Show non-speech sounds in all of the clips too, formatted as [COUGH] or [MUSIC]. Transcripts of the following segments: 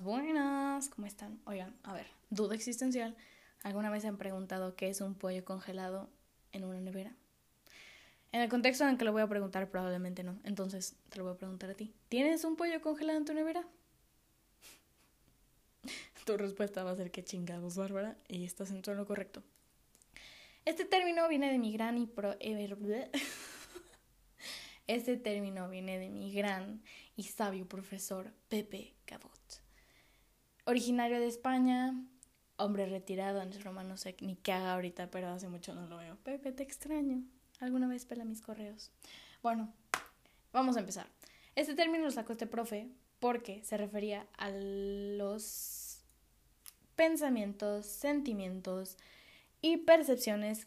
Buenas. ¿Cómo están? Oigan, a ver, duda existencial. ¿Alguna vez se han preguntado qué es un pollo congelado en una nevera? En el contexto en el que lo voy a preguntar, probablemente no. Entonces, te lo voy a preguntar a ti. ¿Tienes un pollo congelado en tu nevera? [LAUGHS] tu respuesta va a ser que chingados, Bárbara, y estás en todo lo correcto. Este término viene de mi gran y pro... [LAUGHS] Este término viene de mi gran y sabio profesor Pepe Cabot. Originario de España, hombre retirado no sé ni qué haga ahorita, pero hace mucho no lo veo. Pepe, te extraño. Alguna vez pela mis correos. Bueno, vamos a empezar. Este término lo sacó este profe porque se refería a los pensamientos, sentimientos y percepciones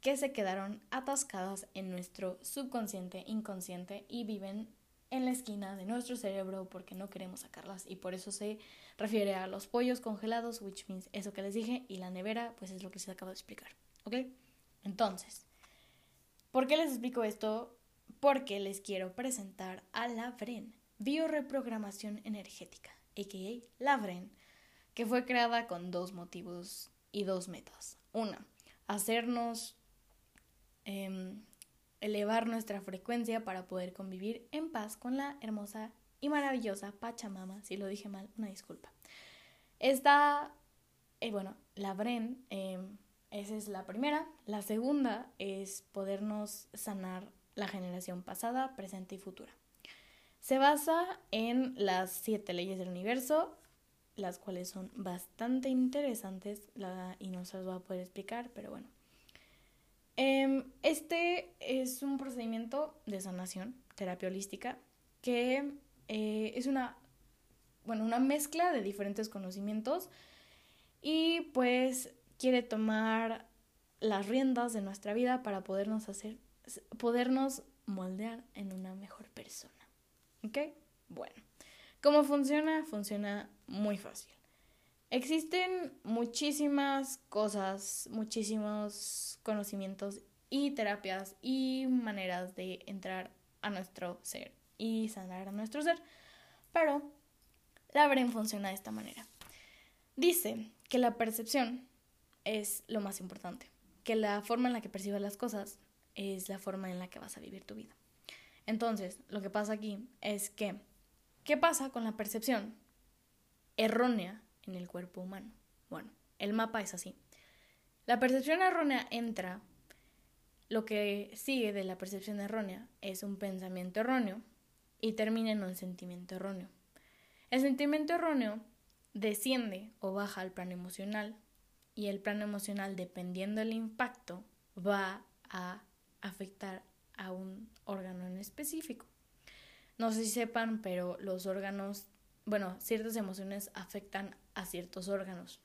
que se quedaron atascadas en nuestro subconsciente, inconsciente y viven en la esquina de nuestro cerebro porque no queremos sacarlas y por eso se refiere a los pollos congelados, which means eso que les dije, y la nevera, pues es lo que se acaba de explicar, ¿ok? Entonces, ¿por qué les explico esto? Porque les quiero presentar a la VREN, Bioreprogramación Energética, a.k.a. la VREN, que fue creada con dos motivos y dos metas. Una, hacernos Em, elevar nuestra frecuencia para poder convivir en paz con la hermosa y maravillosa Pachamama. Si lo dije mal, una disculpa. Esta, eh, bueno, la Bren, em, esa es la primera. La segunda es podernos sanar la generación pasada, presente y futura. Se basa en las siete leyes del universo, las cuales son bastante interesantes y no se las voy a poder explicar, pero bueno. Em, este es un procedimiento de sanación, terapia holística, que eh, es una, bueno, una mezcla de diferentes conocimientos y pues quiere tomar las riendas de nuestra vida para podernos hacer, podernos moldear en una mejor persona. ¿Ok? Bueno, ¿cómo funciona? Funciona muy fácil. Existen muchísimas cosas, muchísimos conocimientos y terapias y maneras de entrar a nuestro ser y sanar a nuestro ser, pero la Bren funciona de esta manera. Dice que la percepción es lo más importante, que la forma en la que percibes las cosas es la forma en la que vas a vivir tu vida. Entonces, lo que pasa aquí es que, ¿qué pasa con la percepción errónea en el cuerpo humano. Bueno, el mapa es así. La percepción errónea entra, lo que sigue de la percepción errónea es un pensamiento erróneo y termina en un sentimiento erróneo. El sentimiento erróneo desciende o baja al plano emocional y el plano emocional, dependiendo del impacto, va a afectar a un órgano en específico. No sé si sepan, pero los órganos bueno, ciertas emociones afectan a ciertos órganos.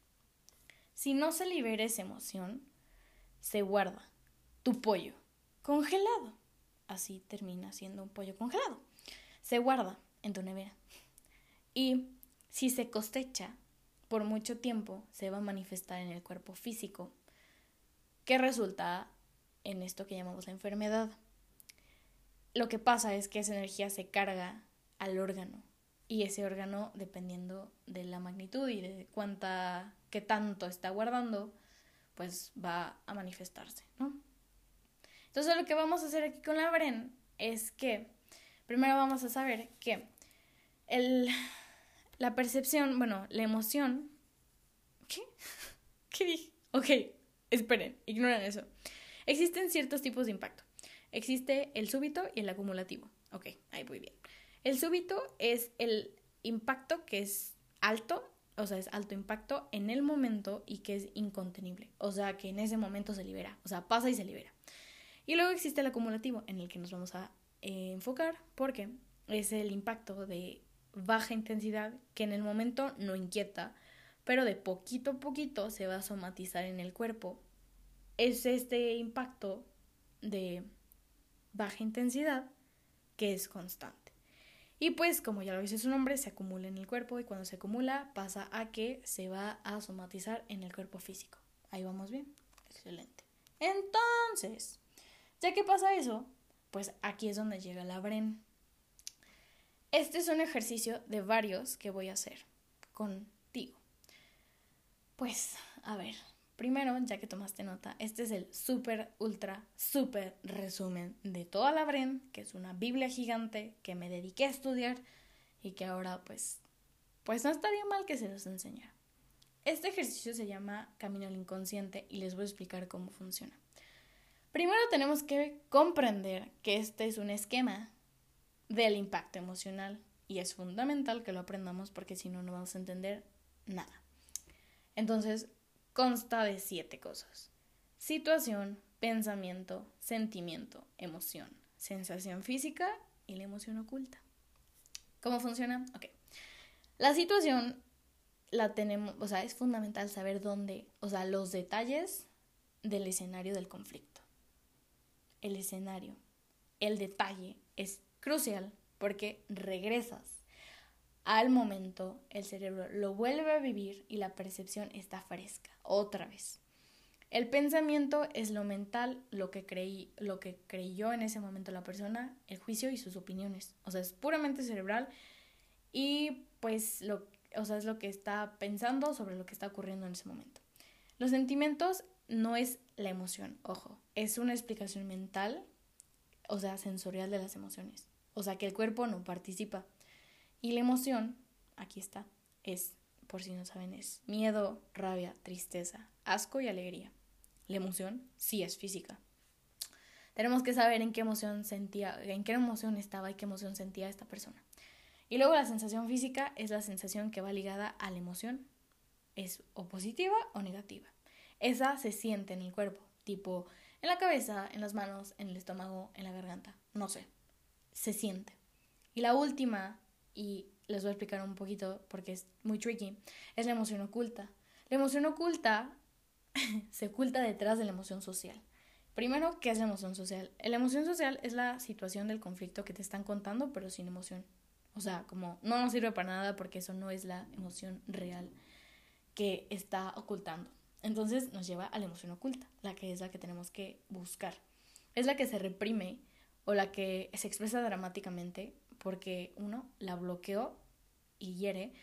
Si no se libera esa emoción, se guarda tu pollo congelado. Así termina siendo un pollo congelado. Se guarda en tu nevera. Y si se cosecha por mucho tiempo, se va a manifestar en el cuerpo físico, que resulta en esto que llamamos la enfermedad. Lo que pasa es que esa energía se carga al órgano y ese órgano, dependiendo de la magnitud y de cuánta, qué tanto está guardando, pues va a manifestarse, ¿no? Entonces lo que vamos a hacer aquí con la Bren es que primero vamos a saber que el, la percepción, bueno, la emoción... ¿Qué? [LAUGHS] ¿Qué dije? Ok, esperen, ignoren eso. Existen ciertos tipos de impacto. Existe el súbito y el acumulativo. Ok, ahí voy bien. El súbito es el impacto que es alto, o sea, es alto impacto en el momento y que es incontenible, o sea, que en ese momento se libera, o sea, pasa y se libera. Y luego existe el acumulativo, en el que nos vamos a eh, enfocar, porque es el impacto de baja intensidad que en el momento no inquieta, pero de poquito a poquito se va a somatizar en el cuerpo. Es este impacto de baja intensidad que es constante. Y pues, como ya lo dice su nombre, se acumula en el cuerpo y cuando se acumula pasa a que se va a somatizar en el cuerpo físico. Ahí vamos bien. Excelente. Entonces, ya que pasa eso, pues aquí es donde llega la Bren. Este es un ejercicio de varios que voy a hacer contigo. Pues, a ver, primero, ya que tomaste nota, este es el súper, ultra, súper resumen de toda la Bren, que es una Biblia gigante que me dediqué a estudiar y que ahora pues, pues no estaría mal que se los enseñara. Este ejercicio se llama Camino al Inconsciente y les voy a explicar cómo funciona. Primero tenemos que comprender que este es un esquema del impacto emocional y es fundamental que lo aprendamos porque si no, no vamos a entender nada. Entonces, consta de siete cosas. Situación, pensamiento, sentimiento, emoción, sensación física y la emoción oculta. ¿Cómo funciona? Ok. La situación la tenemos, o sea, es fundamental saber dónde, o sea, los detalles del escenario del conflicto. El escenario, el detalle es crucial porque regresas al momento, el cerebro lo vuelve a vivir y la percepción está fresca, otra vez. El pensamiento es lo mental, lo que creí, lo que creyó en ese momento la persona, el juicio y sus opiniones. O sea, es puramente cerebral y pues lo, o sea, es lo que está pensando sobre lo que está ocurriendo en ese momento. Los sentimientos no es la emoción, ojo, es una explicación mental, o sea, sensorial de las emociones. O sea, que el cuerpo no participa. Y la emoción, aquí está, es, por si no saben, es miedo, rabia, tristeza, asco y alegría. La emoción sí es física. Tenemos que saber en qué emoción sentía, en qué emoción estaba y qué emoción sentía esta persona. Y luego la sensación física es la sensación que va ligada a la emoción. Es o positiva o negativa. Esa se siente en el cuerpo, tipo en la cabeza, en las manos, en el estómago, en la garganta. No sé. Se siente. Y la última, y les voy a explicar un poquito porque es muy tricky, es la emoción oculta. La emoción oculta [LAUGHS] se oculta detrás de la emoción social. Primero, ¿qué es la emoción social? La emoción social es la situación del conflicto que te están contando, pero sin emoción. O sea, como no nos sirve para nada porque eso no es la emoción real que está ocultando. Entonces nos lleva a la emoción oculta, la que es la que tenemos que buscar. Es la que se reprime o la que se expresa dramáticamente porque uno la bloqueó y hiere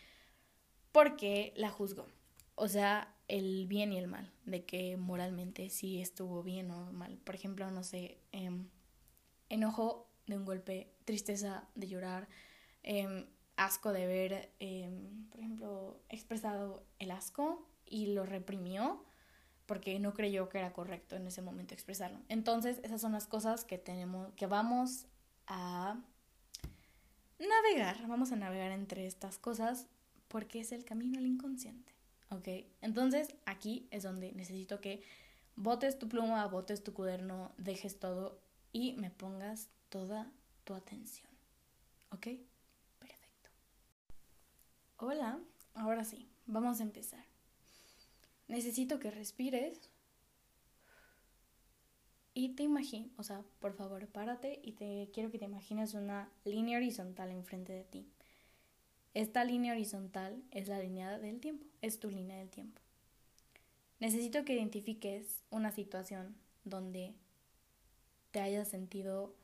porque la juzgó. O sea, el bien y el mal, de que moralmente sí estuvo bien o mal. Por ejemplo, no sé, em, enojo de un golpe, tristeza de llorar, Em, asco de ver, em, por ejemplo, expresado el asco y lo reprimió porque no creyó que era correcto en ese momento expresarlo. Entonces, esas son las cosas que tenemos, que vamos a navegar, vamos a navegar entre estas cosas porque es el camino al inconsciente, ¿ok? Entonces, aquí es donde necesito que botes tu pluma, botes tu cuaderno, dejes todo y me pongas toda tu atención, ¿ok? Hola, ahora sí, vamos a empezar. Necesito que respires y te imagines, o sea, por favor, párate y te quiero que te imagines una línea horizontal enfrente de ti. Esta línea horizontal es la línea del tiempo, es tu línea del tiempo. Necesito que identifiques una situación donde te hayas sentido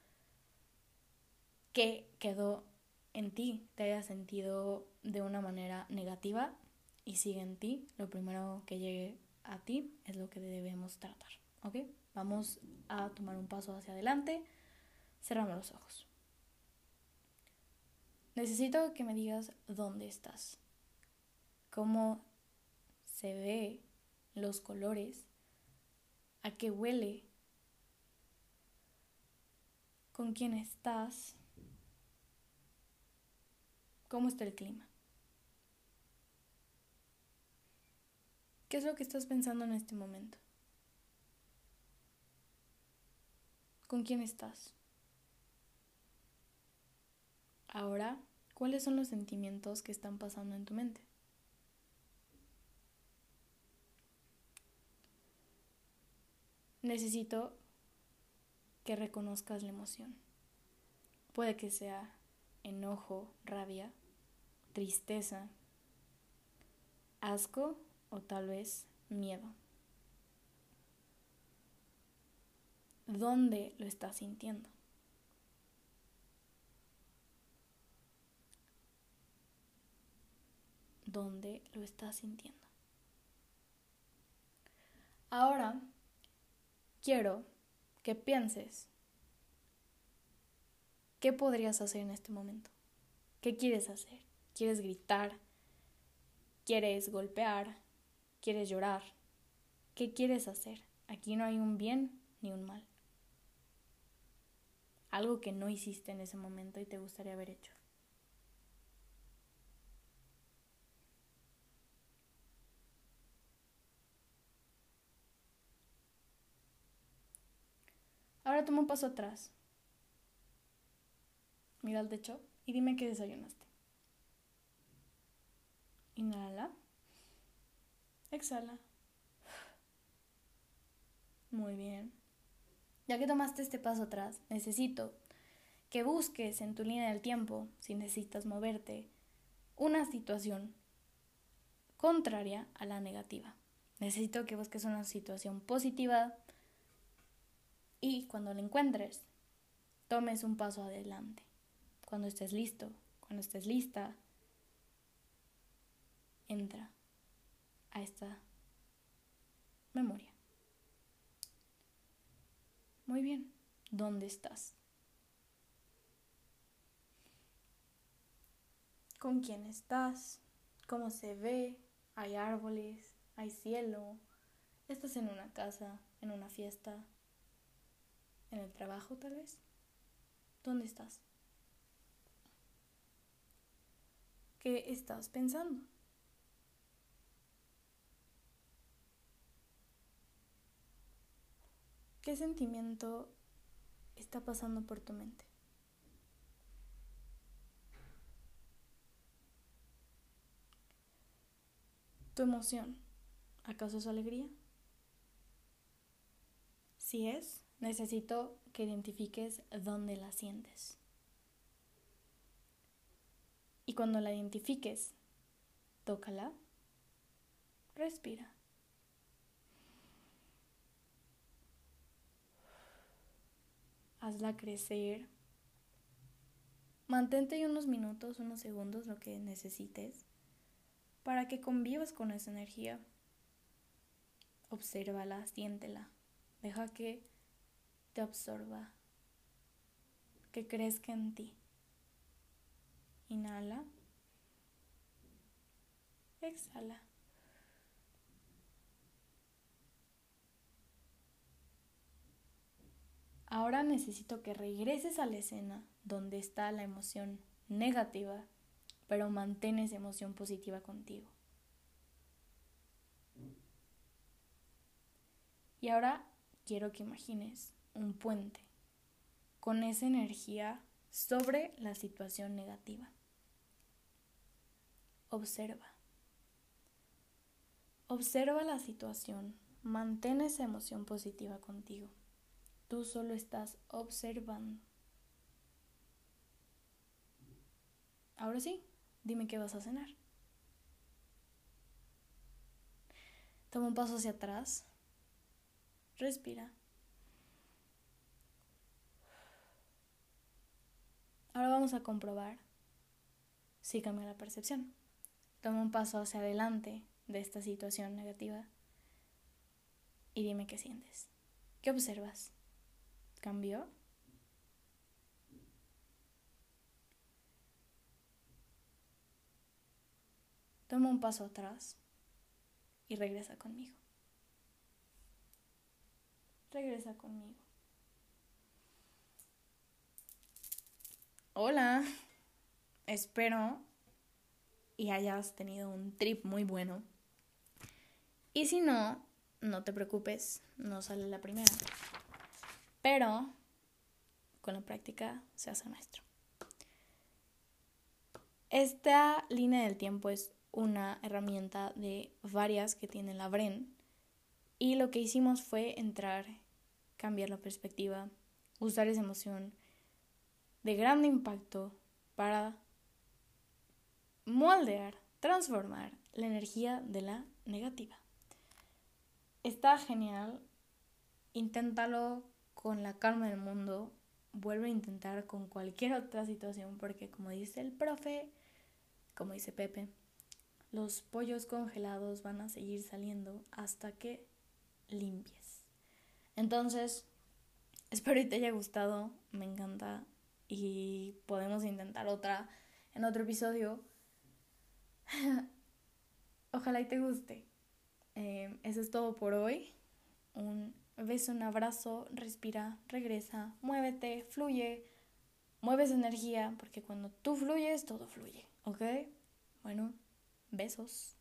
que quedó en ti, te hayas sentido de una manera negativa y sigue en ti, lo primero que llegue a ti es lo que debemos tratar. ¿Ok? Vamos a tomar un paso hacia adelante. Cerramos los ojos. Necesito que me digas dónde estás, cómo se ve los colores, a qué huele, con quién estás, cómo está el clima. ¿Qué es lo que estás pensando en este momento? ¿Con quién estás? Ahora, ¿cuáles son los sentimientos que están pasando en tu mente? Necesito que reconozcas la emoción. Puede que sea enojo, rabia, tristeza, asco o tal vez miedo. ¿Dónde lo estás sintiendo? dónde lo estás sintiendo. Ahora quiero que pienses qué podrías hacer en este momento. ¿Qué quieres hacer? ¿Quieres gritar? ¿Quieres golpear? ¿Quieres llorar? ¿Qué quieres hacer? Aquí no hay un bien ni un mal. Algo que no hiciste en ese momento y te gustaría haber hecho. Ahora toma un paso atrás. Mira al techo y dime qué desayunaste. Inhala. Exhala. Muy bien. Ya que tomaste este paso atrás, necesito que busques en tu línea del tiempo, si necesitas moverte, una situación contraria a la negativa. Necesito que busques una situación positiva y cuando la encuentres, tomes un paso adelante. Cuando estés listo, cuando estés lista, entra a esta memoria. Muy bien, ¿dónde estás? ¿Con quién estás? ¿Cómo se ve? ¿Hay árboles? ¿Hay cielo? ¿Estás en una casa? ¿En una fiesta? ¿En el trabajo tal vez? ¿Dónde estás? ¿Qué estás pensando? ¿Qué sentimiento está pasando por tu mente? ¿Tu emoción? ¿Acaso es alegría? Si es, necesito que identifiques dónde la sientes. Y cuando la identifiques, tócala, respira. Hazla crecer. Mantente unos minutos, unos segundos, lo que necesites, para que convivas con esa energía. Obsérvala, siéntela. Deja que te absorba, que crezca en ti. Inhala. Exhala. Ahora necesito que regreses a la escena donde está la emoción negativa, pero mantén esa emoción positiva contigo. Y ahora quiero que imagines un puente con esa energía sobre la situación negativa. Observa. Observa la situación, mantén esa emoción positiva contigo. Tú solo estás observando. Ahora sí, dime qué vas a cenar. Toma un paso hacia atrás. Respira. Ahora vamos a comprobar si cambia la percepción. Toma un paso hacia adelante de esta situación negativa y dime qué sientes. ¿Qué observas? Cambió. Toma un paso atrás y regresa conmigo. Regresa conmigo. Hola, espero y hayas tenido un trip muy bueno. Y si no, no te preocupes, no sale la primera pero con la práctica se hace maestro. Esta línea del tiempo es una herramienta de varias que tiene la Bren y lo que hicimos fue entrar, cambiar la perspectiva, usar esa emoción de gran impacto para moldear, transformar la energía de la negativa. Está genial, inténtalo con la calma del mundo, vuelve a intentar con cualquier otra situación, porque como dice el profe, como dice Pepe, los pollos congelados van a seguir saliendo hasta que limpies. Entonces, espero que te haya gustado, me encanta y podemos intentar otra en otro episodio. [LAUGHS] Ojalá y te guste. Eh, eso es todo por hoy. Un beso, un abrazo, respira, regresa, muévete, fluye, mueves energía, porque cuando tú fluyes, todo fluye, ¿ok? Bueno, besos.